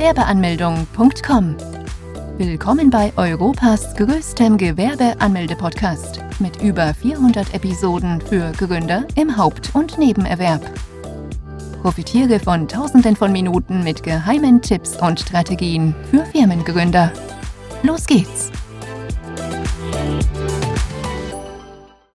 Gewerbeanmeldung.com. Willkommen bei Europas größtem Gewerbeanmelde-Podcast mit über 400 Episoden für Gründer im Haupt- und Nebenerwerb. Profitiere von Tausenden von Minuten mit geheimen Tipps und Strategien für Firmengründer. Los geht's!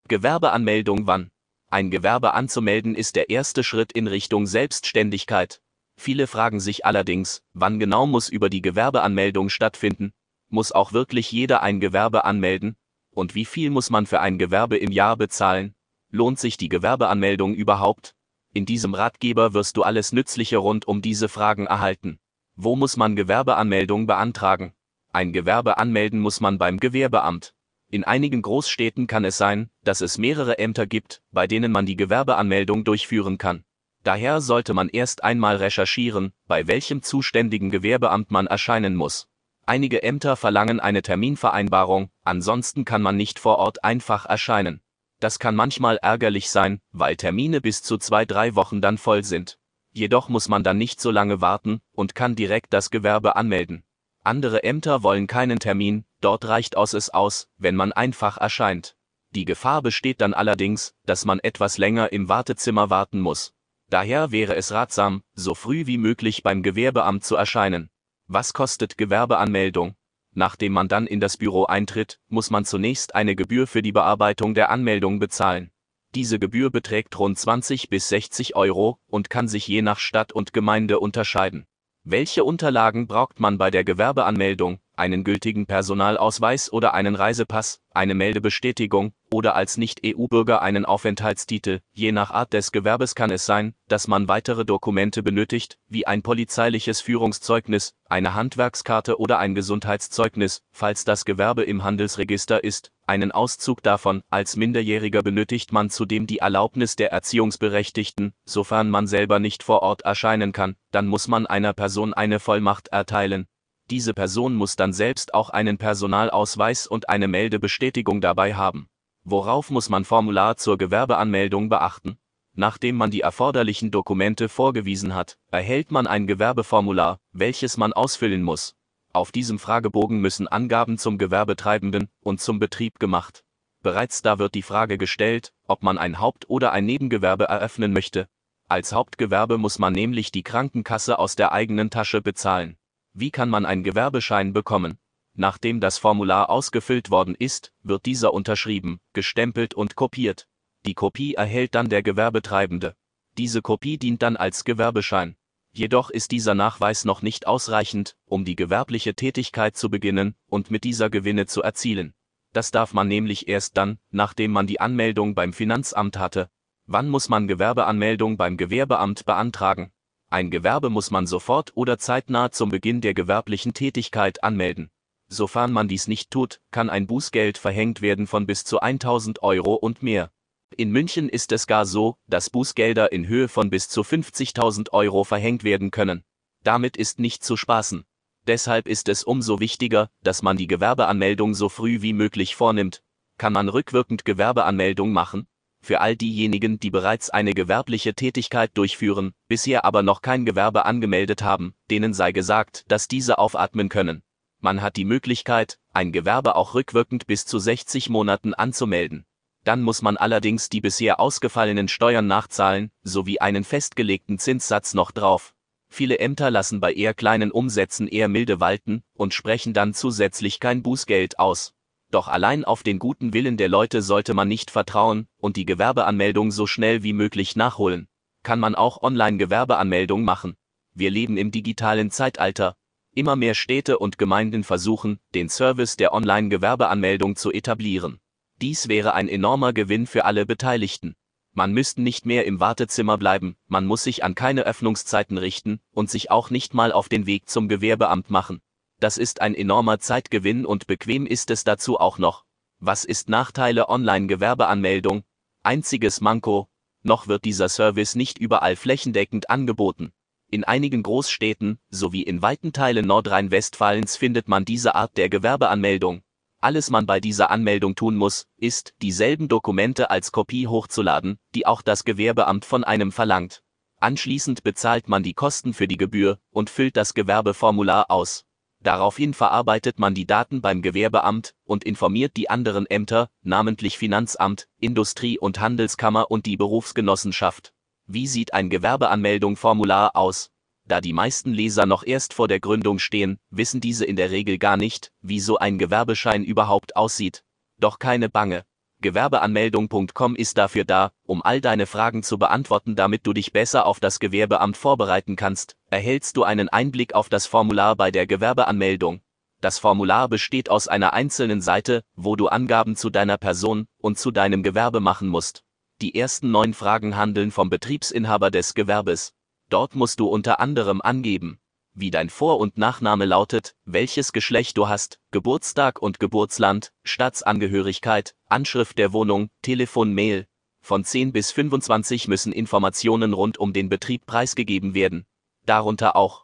Gewerbeanmeldung wann? Ein Gewerbe anzumelden ist der erste Schritt in Richtung Selbstständigkeit. Viele fragen sich allerdings, wann genau muss über die Gewerbeanmeldung stattfinden? Muss auch wirklich jeder ein Gewerbe anmelden? Und wie viel muss man für ein Gewerbe im Jahr bezahlen? Lohnt sich die Gewerbeanmeldung überhaupt? In diesem Ratgeber wirst du alles Nützliche rund um diese Fragen erhalten. Wo muss man Gewerbeanmeldung beantragen? Ein Gewerbe anmelden muss man beim Gewerbeamt. In einigen Großstädten kann es sein, dass es mehrere Ämter gibt, bei denen man die Gewerbeanmeldung durchführen kann. Daher sollte man erst einmal recherchieren, bei welchem zuständigen Gewerbeamt man erscheinen muss. Einige Ämter verlangen eine Terminvereinbarung, ansonsten kann man nicht vor Ort einfach erscheinen. Das kann manchmal ärgerlich sein, weil Termine bis zu zwei, drei Wochen dann voll sind. Jedoch muss man dann nicht so lange warten und kann direkt das Gewerbe anmelden. Andere Ämter wollen keinen Termin, dort reicht aus es aus, wenn man einfach erscheint. Die Gefahr besteht dann allerdings, dass man etwas länger im Wartezimmer warten muss. Daher wäre es ratsam, so früh wie möglich beim Gewerbeamt zu erscheinen. Was kostet Gewerbeanmeldung? Nachdem man dann in das Büro eintritt, muss man zunächst eine Gebühr für die Bearbeitung der Anmeldung bezahlen. Diese Gebühr beträgt rund 20 bis 60 Euro und kann sich je nach Stadt und Gemeinde unterscheiden. Welche Unterlagen braucht man bei der Gewerbeanmeldung? Einen gültigen Personalausweis oder einen Reisepass, eine Meldebestätigung oder als Nicht-EU-Bürger einen Aufenthaltstitel. Je nach Art des Gewerbes kann es sein, dass man weitere Dokumente benötigt, wie ein polizeiliches Führungszeugnis, eine Handwerkskarte oder ein Gesundheitszeugnis, falls das Gewerbe im Handelsregister ist. Einen Auszug davon, als Minderjähriger benötigt man zudem die Erlaubnis der Erziehungsberechtigten, sofern man selber nicht vor Ort erscheinen kann, dann muss man einer Person eine Vollmacht erteilen. Diese Person muss dann selbst auch einen Personalausweis und eine Meldebestätigung dabei haben. Worauf muss man Formular zur Gewerbeanmeldung beachten? Nachdem man die erforderlichen Dokumente vorgewiesen hat, erhält man ein Gewerbeformular, welches man ausfüllen muss. Auf diesem Fragebogen müssen Angaben zum Gewerbetreibenden und zum Betrieb gemacht. Bereits da wird die Frage gestellt, ob man ein Haupt- oder ein Nebengewerbe eröffnen möchte. Als Hauptgewerbe muss man nämlich die Krankenkasse aus der eigenen Tasche bezahlen. Wie kann man einen Gewerbeschein bekommen? Nachdem das Formular ausgefüllt worden ist, wird dieser unterschrieben, gestempelt und kopiert. Die Kopie erhält dann der Gewerbetreibende. Diese Kopie dient dann als Gewerbeschein. Jedoch ist dieser Nachweis noch nicht ausreichend, um die gewerbliche Tätigkeit zu beginnen und mit dieser Gewinne zu erzielen. Das darf man nämlich erst dann, nachdem man die Anmeldung beim Finanzamt hatte. Wann muss man Gewerbeanmeldung beim Gewerbeamt beantragen? Ein Gewerbe muss man sofort oder zeitnah zum Beginn der gewerblichen Tätigkeit anmelden. Sofern man dies nicht tut, kann ein Bußgeld verhängt werden von bis zu 1000 Euro und mehr. In München ist es gar so, dass Bußgelder in Höhe von bis zu 50.000 Euro verhängt werden können. Damit ist nicht zu spaßen. Deshalb ist es umso wichtiger, dass man die Gewerbeanmeldung so früh wie möglich vornimmt. Kann man rückwirkend Gewerbeanmeldung machen? Für all diejenigen, die bereits eine gewerbliche Tätigkeit durchführen, bisher aber noch kein Gewerbe angemeldet haben, denen sei gesagt, dass diese aufatmen können. Man hat die Möglichkeit, ein Gewerbe auch rückwirkend bis zu 60 Monaten anzumelden. Dann muss man allerdings die bisher ausgefallenen Steuern nachzahlen, sowie einen festgelegten Zinssatz noch drauf. Viele Ämter lassen bei eher kleinen Umsätzen eher milde walten und sprechen dann zusätzlich kein Bußgeld aus. Doch allein auf den guten Willen der Leute sollte man nicht vertrauen und die Gewerbeanmeldung so schnell wie möglich nachholen. Kann man auch Online-Gewerbeanmeldung machen. Wir leben im digitalen Zeitalter. Immer mehr Städte und Gemeinden versuchen, den Service der Online-Gewerbeanmeldung zu etablieren. Dies wäre ein enormer Gewinn für alle Beteiligten. Man müsste nicht mehr im Wartezimmer bleiben, man muss sich an keine Öffnungszeiten richten und sich auch nicht mal auf den Weg zum Gewerbeamt machen. Das ist ein enormer Zeitgewinn und bequem ist es dazu auch noch. Was ist Nachteile Online-Gewerbeanmeldung? Einziges Manko, noch wird dieser Service nicht überall flächendeckend angeboten. In einigen Großstädten sowie in weiten Teilen Nordrhein-Westfalens findet man diese Art der Gewerbeanmeldung, alles man bei dieser Anmeldung tun muss, ist, dieselben Dokumente als Kopie hochzuladen, die auch das Gewerbeamt von einem verlangt. Anschließend bezahlt man die Kosten für die Gebühr und füllt das Gewerbeformular aus. Daraufhin verarbeitet man die Daten beim Gewerbeamt und informiert die anderen Ämter, namentlich Finanzamt, Industrie- und Handelskammer und die Berufsgenossenschaft. Wie sieht ein Gewerbeanmeldung-Formular aus? Da die meisten Leser noch erst vor der Gründung stehen, wissen diese in der Regel gar nicht, wie so ein Gewerbeschein überhaupt aussieht. Doch keine Bange. Gewerbeanmeldung.com ist dafür da, um all deine Fragen zu beantworten, damit du dich besser auf das Gewerbeamt vorbereiten kannst. Erhältst du einen Einblick auf das Formular bei der Gewerbeanmeldung. Das Formular besteht aus einer einzelnen Seite, wo du Angaben zu deiner Person und zu deinem Gewerbe machen musst. Die ersten neun Fragen handeln vom Betriebsinhaber des Gewerbes. Dort musst du unter anderem angeben, wie dein Vor- und Nachname lautet, welches Geschlecht du hast, Geburtstag und Geburtsland, Staatsangehörigkeit, Anschrift der Wohnung, Telefon, Mail. Von 10 bis 25 müssen Informationen rund um den Betrieb preisgegeben werden. Darunter auch,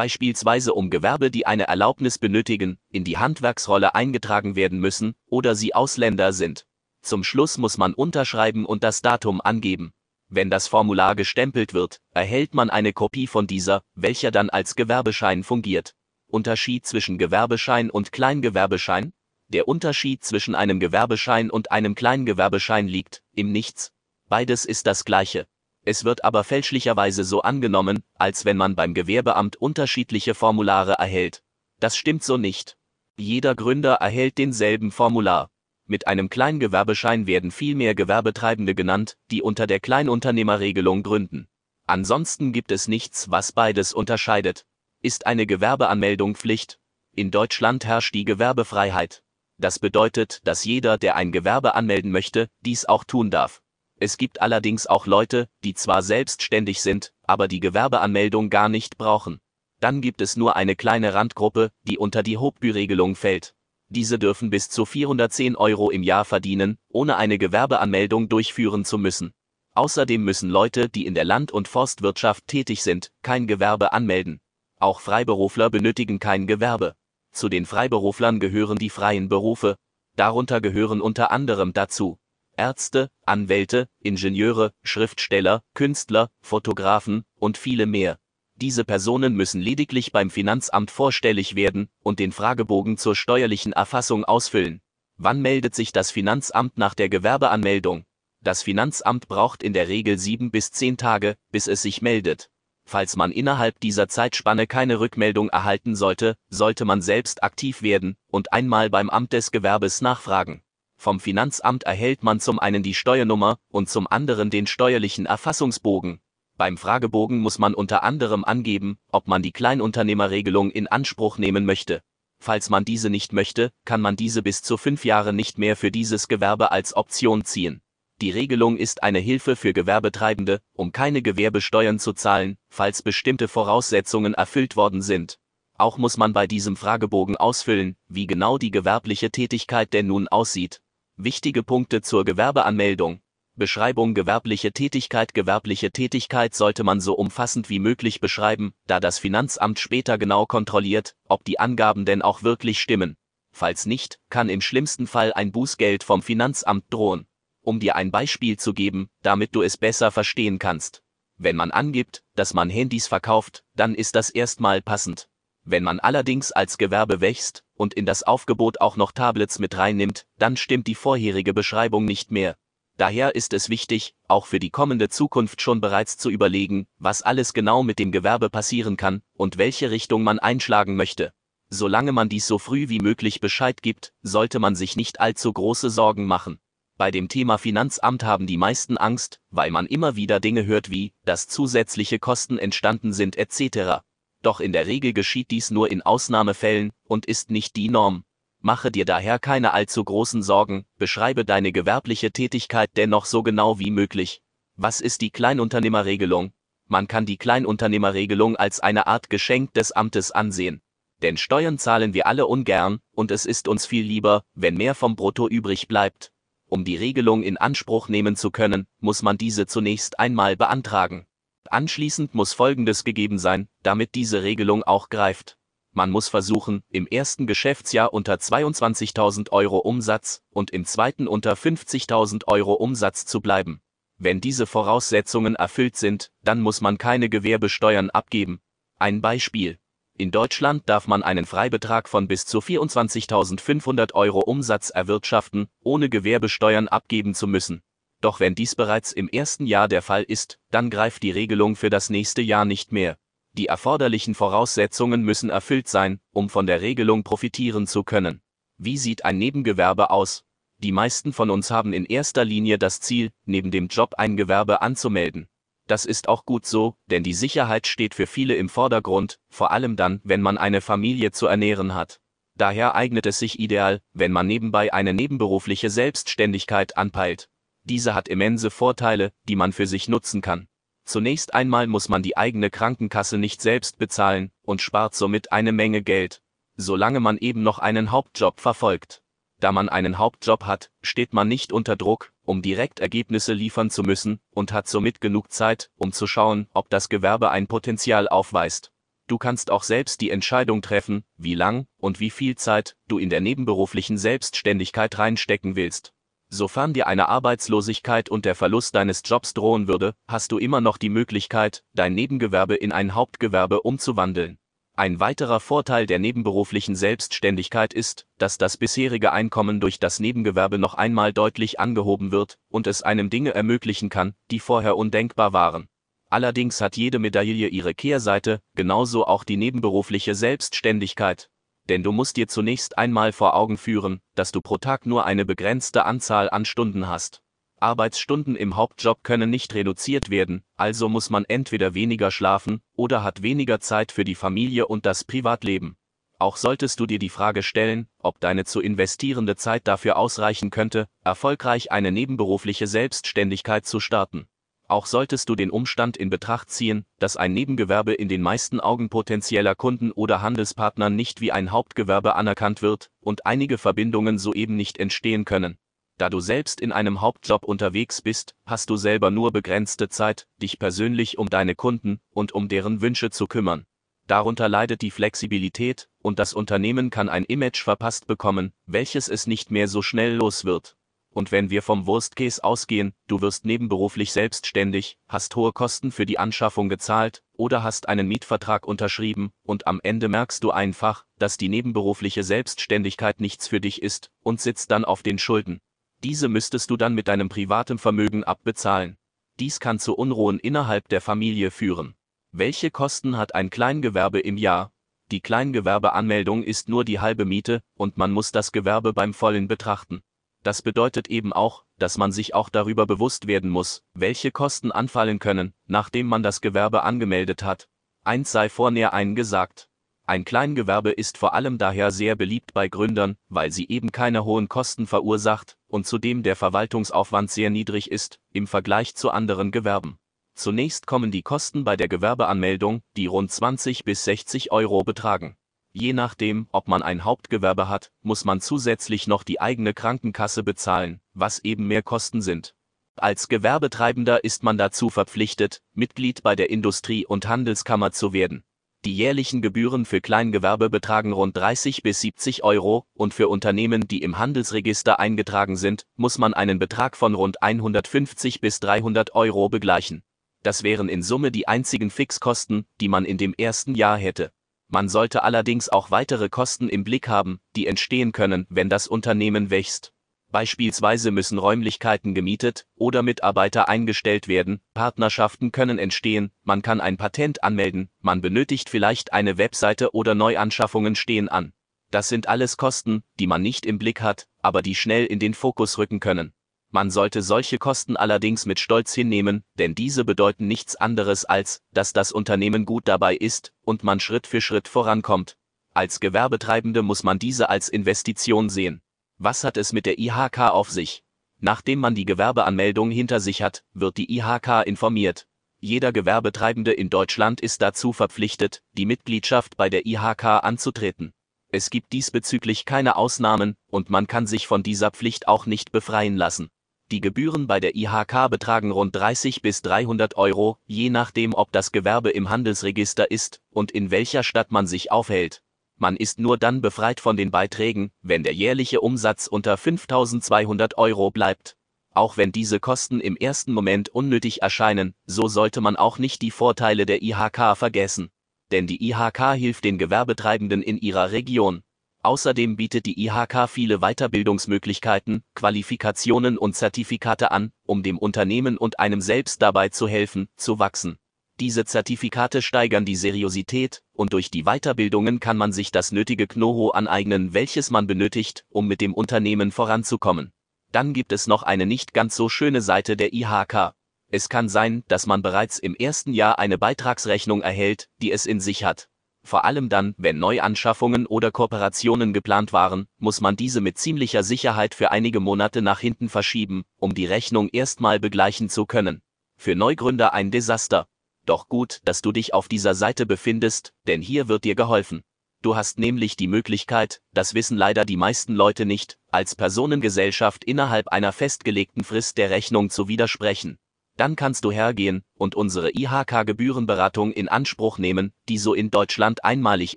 Beispielsweise um Gewerbe, die eine Erlaubnis benötigen, in die Handwerksrolle eingetragen werden müssen oder sie Ausländer sind. Zum Schluss muss man unterschreiben und das Datum angeben. Wenn das Formular gestempelt wird, erhält man eine Kopie von dieser, welcher dann als Gewerbeschein fungiert. Unterschied zwischen Gewerbeschein und Kleingewerbeschein? Der Unterschied zwischen einem Gewerbeschein und einem Kleingewerbeschein liegt im Nichts. Beides ist das gleiche. Es wird aber fälschlicherweise so angenommen, als wenn man beim Gewerbeamt unterschiedliche Formulare erhält. Das stimmt so nicht. Jeder Gründer erhält denselben Formular. Mit einem Kleingewerbeschein werden viel mehr Gewerbetreibende genannt, die unter der Kleinunternehmerregelung gründen. Ansonsten gibt es nichts, was beides unterscheidet. Ist eine Gewerbeanmeldung Pflicht? In Deutschland herrscht die Gewerbefreiheit. Das bedeutet, dass jeder, der ein Gewerbe anmelden möchte, dies auch tun darf. Es gibt allerdings auch Leute, die zwar selbstständig sind, aber die Gewerbeanmeldung gar nicht brauchen. Dann gibt es nur eine kleine Randgruppe, die unter die Hauptbüregelung fällt. Diese dürfen bis zu 410 Euro im Jahr verdienen, ohne eine Gewerbeanmeldung durchführen zu müssen. Außerdem müssen Leute, die in der Land- und Forstwirtschaft tätig sind, kein Gewerbe anmelden. Auch Freiberufler benötigen kein Gewerbe. Zu den Freiberuflern gehören die freien Berufe, darunter gehören unter anderem dazu Ärzte, Anwälte, Ingenieure, Schriftsteller, Künstler, Fotografen und viele mehr. Diese Personen müssen lediglich beim Finanzamt vorstellig werden und den Fragebogen zur steuerlichen Erfassung ausfüllen. Wann meldet sich das Finanzamt nach der Gewerbeanmeldung? Das Finanzamt braucht in der Regel sieben bis zehn Tage, bis es sich meldet. Falls man innerhalb dieser Zeitspanne keine Rückmeldung erhalten sollte, sollte man selbst aktiv werden und einmal beim Amt des Gewerbes nachfragen. Vom Finanzamt erhält man zum einen die Steuernummer und zum anderen den steuerlichen Erfassungsbogen. Beim Fragebogen muss man unter anderem angeben, ob man die Kleinunternehmerregelung in Anspruch nehmen möchte. Falls man diese nicht möchte, kann man diese bis zu fünf Jahre nicht mehr für dieses Gewerbe als Option ziehen. Die Regelung ist eine Hilfe für Gewerbetreibende, um keine Gewerbesteuern zu zahlen, falls bestimmte Voraussetzungen erfüllt worden sind. Auch muss man bei diesem Fragebogen ausfüllen, wie genau die gewerbliche Tätigkeit denn nun aussieht. Wichtige Punkte zur Gewerbeanmeldung. Beschreibung gewerbliche Tätigkeit Gewerbliche Tätigkeit sollte man so umfassend wie möglich beschreiben, da das Finanzamt später genau kontrolliert, ob die Angaben denn auch wirklich stimmen. Falls nicht, kann im schlimmsten Fall ein Bußgeld vom Finanzamt drohen um dir ein Beispiel zu geben, damit du es besser verstehen kannst. Wenn man angibt, dass man Handys verkauft, dann ist das erstmal passend. Wenn man allerdings als Gewerbe wächst und in das Aufgebot auch noch Tablets mit reinnimmt, dann stimmt die vorherige Beschreibung nicht mehr. Daher ist es wichtig, auch für die kommende Zukunft schon bereits zu überlegen, was alles genau mit dem Gewerbe passieren kann und welche Richtung man einschlagen möchte. Solange man dies so früh wie möglich Bescheid gibt, sollte man sich nicht allzu große Sorgen machen. Bei dem Thema Finanzamt haben die meisten Angst, weil man immer wieder Dinge hört wie, dass zusätzliche Kosten entstanden sind etc. Doch in der Regel geschieht dies nur in Ausnahmefällen und ist nicht die Norm. Mache dir daher keine allzu großen Sorgen, beschreibe deine gewerbliche Tätigkeit dennoch so genau wie möglich. Was ist die Kleinunternehmerregelung? Man kann die Kleinunternehmerregelung als eine Art Geschenk des Amtes ansehen. Denn Steuern zahlen wir alle ungern, und es ist uns viel lieber, wenn mehr vom Brutto übrig bleibt. Um die Regelung in Anspruch nehmen zu können, muss man diese zunächst einmal beantragen. Anschließend muss Folgendes gegeben sein, damit diese Regelung auch greift. Man muss versuchen, im ersten Geschäftsjahr unter 22.000 Euro Umsatz und im zweiten unter 50.000 Euro Umsatz zu bleiben. Wenn diese Voraussetzungen erfüllt sind, dann muss man keine Gewerbesteuern abgeben. Ein Beispiel. In Deutschland darf man einen Freibetrag von bis zu 24.500 Euro Umsatz erwirtschaften, ohne Gewerbesteuern abgeben zu müssen. Doch wenn dies bereits im ersten Jahr der Fall ist, dann greift die Regelung für das nächste Jahr nicht mehr. Die erforderlichen Voraussetzungen müssen erfüllt sein, um von der Regelung profitieren zu können. Wie sieht ein Nebengewerbe aus? Die meisten von uns haben in erster Linie das Ziel, neben dem Job ein Gewerbe anzumelden. Das ist auch gut so, denn die Sicherheit steht für viele im Vordergrund, vor allem dann, wenn man eine Familie zu ernähren hat. Daher eignet es sich ideal, wenn man nebenbei eine nebenberufliche Selbstständigkeit anpeilt. Diese hat immense Vorteile, die man für sich nutzen kann. Zunächst einmal muss man die eigene Krankenkasse nicht selbst bezahlen und spart somit eine Menge Geld, solange man eben noch einen Hauptjob verfolgt. Da man einen Hauptjob hat, steht man nicht unter Druck, um direkt Ergebnisse liefern zu müssen und hat somit genug Zeit, um zu schauen, ob das Gewerbe ein Potenzial aufweist. Du kannst auch selbst die Entscheidung treffen, wie lang und wie viel Zeit du in der nebenberuflichen Selbstständigkeit reinstecken willst. Sofern dir eine Arbeitslosigkeit und der Verlust deines Jobs drohen würde, hast du immer noch die Möglichkeit, dein Nebengewerbe in ein Hauptgewerbe umzuwandeln. Ein weiterer Vorteil der nebenberuflichen Selbstständigkeit ist, dass das bisherige Einkommen durch das Nebengewerbe noch einmal deutlich angehoben wird und es einem Dinge ermöglichen kann, die vorher undenkbar waren. Allerdings hat jede Medaille ihre Kehrseite, genauso auch die nebenberufliche Selbstständigkeit denn du musst dir zunächst einmal vor Augen führen, dass du pro Tag nur eine begrenzte Anzahl an Stunden hast. Arbeitsstunden im Hauptjob können nicht reduziert werden, also muss man entweder weniger schlafen oder hat weniger Zeit für die Familie und das Privatleben. Auch solltest du dir die Frage stellen, ob deine zu investierende Zeit dafür ausreichen könnte, erfolgreich eine nebenberufliche Selbstständigkeit zu starten. Auch solltest du den Umstand in Betracht ziehen, dass ein Nebengewerbe in den meisten Augen potenzieller Kunden oder Handelspartnern nicht wie ein Hauptgewerbe anerkannt wird und einige Verbindungen soeben nicht entstehen können. Da du selbst in einem Hauptjob unterwegs bist, hast du selber nur begrenzte Zeit, dich persönlich um deine Kunden und um deren Wünsche zu kümmern. Darunter leidet die Flexibilität, und das Unternehmen kann ein Image verpasst bekommen, welches es nicht mehr so schnell los wird. Und wenn wir vom Worst Case ausgehen, du wirst nebenberuflich selbstständig, hast hohe Kosten für die Anschaffung gezahlt oder hast einen Mietvertrag unterschrieben und am Ende merkst du einfach, dass die nebenberufliche Selbstständigkeit nichts für dich ist und sitzt dann auf den Schulden. Diese müsstest du dann mit deinem privaten Vermögen abbezahlen. Dies kann zu Unruhen innerhalb der Familie führen. Welche Kosten hat ein Kleingewerbe im Jahr? Die Kleingewerbeanmeldung ist nur die halbe Miete und man muss das Gewerbe beim vollen betrachten. Das bedeutet eben auch, dass man sich auch darüber bewusst werden muss, welche Kosten anfallen können, nachdem man das Gewerbe angemeldet hat. Eins sei vornäher einen gesagt. Ein Kleingewerbe ist vor allem daher sehr beliebt bei Gründern, weil sie eben keine hohen Kosten verursacht und zudem der Verwaltungsaufwand sehr niedrig ist, im Vergleich zu anderen Gewerben. Zunächst kommen die Kosten bei der Gewerbeanmeldung, die rund 20 bis 60 Euro betragen. Je nachdem, ob man ein Hauptgewerbe hat, muss man zusätzlich noch die eigene Krankenkasse bezahlen, was eben mehr Kosten sind. Als Gewerbetreibender ist man dazu verpflichtet, Mitglied bei der Industrie- und Handelskammer zu werden. Die jährlichen Gebühren für Kleingewerbe betragen rund 30 bis 70 Euro und für Unternehmen, die im Handelsregister eingetragen sind, muss man einen Betrag von rund 150 bis 300 Euro begleichen. Das wären in Summe die einzigen Fixkosten, die man in dem ersten Jahr hätte. Man sollte allerdings auch weitere Kosten im Blick haben, die entstehen können, wenn das Unternehmen wächst. Beispielsweise müssen Räumlichkeiten gemietet oder Mitarbeiter eingestellt werden, Partnerschaften können entstehen, man kann ein Patent anmelden, man benötigt vielleicht eine Webseite oder Neuanschaffungen stehen an. Das sind alles Kosten, die man nicht im Blick hat, aber die schnell in den Fokus rücken können. Man sollte solche Kosten allerdings mit Stolz hinnehmen, denn diese bedeuten nichts anderes als, dass das Unternehmen gut dabei ist und man Schritt für Schritt vorankommt. Als Gewerbetreibende muss man diese als Investition sehen. Was hat es mit der IHK auf sich? Nachdem man die Gewerbeanmeldung hinter sich hat, wird die IHK informiert. Jeder Gewerbetreibende in Deutschland ist dazu verpflichtet, die Mitgliedschaft bei der IHK anzutreten. Es gibt diesbezüglich keine Ausnahmen und man kann sich von dieser Pflicht auch nicht befreien lassen. Die Gebühren bei der IHK betragen rund 30 bis 300 Euro, je nachdem, ob das Gewerbe im Handelsregister ist und in welcher Stadt man sich aufhält. Man ist nur dann befreit von den Beiträgen, wenn der jährliche Umsatz unter 5200 Euro bleibt. Auch wenn diese Kosten im ersten Moment unnötig erscheinen, so sollte man auch nicht die Vorteile der IHK vergessen. Denn die IHK hilft den Gewerbetreibenden in ihrer Region. Außerdem bietet die IHK viele Weiterbildungsmöglichkeiten, Qualifikationen und Zertifikate an, um dem Unternehmen und einem selbst dabei zu helfen, zu wachsen. Diese Zertifikate steigern die Seriosität, und durch die Weiterbildungen kann man sich das nötige Know-how aneignen, welches man benötigt, um mit dem Unternehmen voranzukommen. Dann gibt es noch eine nicht ganz so schöne Seite der IHK. Es kann sein, dass man bereits im ersten Jahr eine Beitragsrechnung erhält, die es in sich hat. Vor allem dann, wenn Neuanschaffungen oder Kooperationen geplant waren, muss man diese mit ziemlicher Sicherheit für einige Monate nach hinten verschieben, um die Rechnung erstmal begleichen zu können. Für Neugründer ein Desaster. Doch gut, dass du dich auf dieser Seite befindest, denn hier wird dir geholfen. Du hast nämlich die Möglichkeit, das wissen leider die meisten Leute nicht, als Personengesellschaft innerhalb einer festgelegten Frist der Rechnung zu widersprechen. Dann kannst du hergehen und unsere IHK-Gebührenberatung in Anspruch nehmen, die so in Deutschland einmalig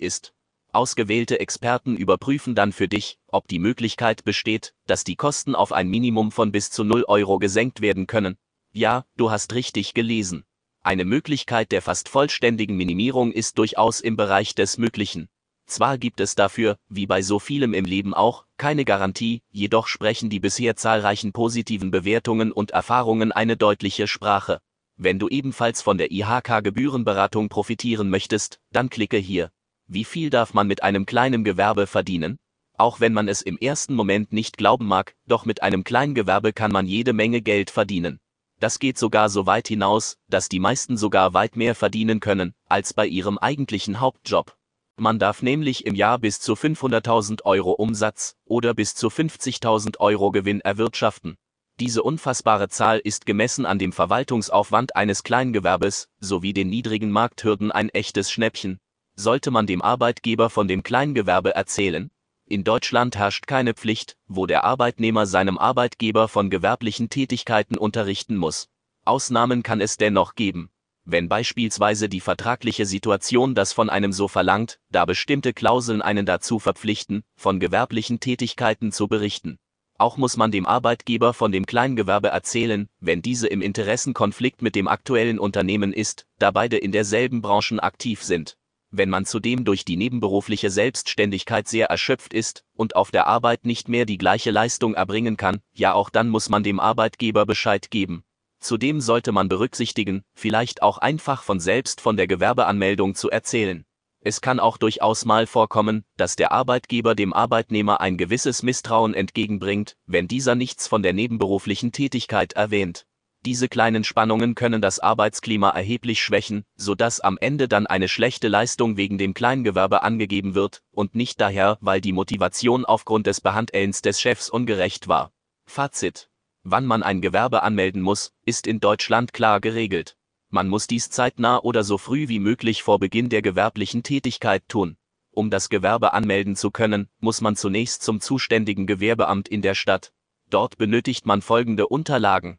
ist. Ausgewählte Experten überprüfen dann für dich, ob die Möglichkeit besteht, dass die Kosten auf ein Minimum von bis zu 0 Euro gesenkt werden können. Ja, du hast richtig gelesen. Eine Möglichkeit der fast vollständigen Minimierung ist durchaus im Bereich des Möglichen. Zwar gibt es dafür, wie bei so vielem im Leben auch, keine Garantie, jedoch sprechen die bisher zahlreichen positiven Bewertungen und Erfahrungen eine deutliche Sprache. Wenn du ebenfalls von der IHK Gebührenberatung profitieren möchtest, dann klicke hier. Wie viel darf man mit einem kleinen Gewerbe verdienen? Auch wenn man es im ersten Moment nicht glauben mag, doch mit einem Kleingewerbe kann man jede Menge Geld verdienen. Das geht sogar so weit hinaus, dass die meisten sogar weit mehr verdienen können, als bei ihrem eigentlichen Hauptjob. Man darf nämlich im Jahr bis zu 500.000 Euro Umsatz oder bis zu 50.000 Euro Gewinn erwirtschaften. Diese unfassbare Zahl ist gemessen an dem Verwaltungsaufwand eines Kleingewerbes sowie den niedrigen Markthürden ein echtes Schnäppchen. Sollte man dem Arbeitgeber von dem Kleingewerbe erzählen? In Deutschland herrscht keine Pflicht, wo der Arbeitnehmer seinem Arbeitgeber von gewerblichen Tätigkeiten unterrichten muss. Ausnahmen kann es dennoch geben wenn beispielsweise die vertragliche Situation das von einem so verlangt, da bestimmte Klauseln einen dazu verpflichten, von gewerblichen Tätigkeiten zu berichten. Auch muss man dem Arbeitgeber von dem Kleingewerbe erzählen, wenn diese im Interessenkonflikt mit dem aktuellen Unternehmen ist, da beide in derselben Branchen aktiv sind. Wenn man zudem durch die nebenberufliche Selbstständigkeit sehr erschöpft ist und auf der Arbeit nicht mehr die gleiche Leistung erbringen kann, ja auch dann muss man dem Arbeitgeber Bescheid geben. Zudem sollte man berücksichtigen, vielleicht auch einfach von selbst von der Gewerbeanmeldung zu erzählen. Es kann auch durchaus mal vorkommen, dass der Arbeitgeber dem Arbeitnehmer ein gewisses Misstrauen entgegenbringt, wenn dieser nichts von der nebenberuflichen Tätigkeit erwähnt. Diese kleinen Spannungen können das Arbeitsklima erheblich schwächen, so dass am Ende dann eine schlechte Leistung wegen dem Kleingewerbe angegeben wird und nicht daher, weil die Motivation aufgrund des Behandelns des Chefs ungerecht war. Fazit Wann man ein Gewerbe anmelden muss, ist in Deutschland klar geregelt. Man muss dies zeitnah oder so früh wie möglich vor Beginn der gewerblichen Tätigkeit tun. Um das Gewerbe anmelden zu können, muss man zunächst zum zuständigen Gewerbeamt in der Stadt. Dort benötigt man folgende Unterlagen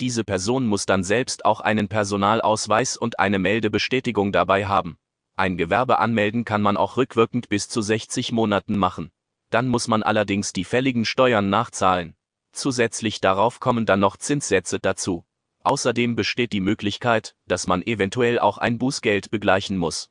diese Person muss dann selbst auch einen Personalausweis und eine Meldebestätigung dabei haben. Ein Gewerbe anmelden kann man auch rückwirkend bis zu 60 Monaten machen. Dann muss man allerdings die fälligen Steuern nachzahlen. Zusätzlich darauf kommen dann noch Zinssätze dazu. Außerdem besteht die Möglichkeit, dass man eventuell auch ein Bußgeld begleichen muss.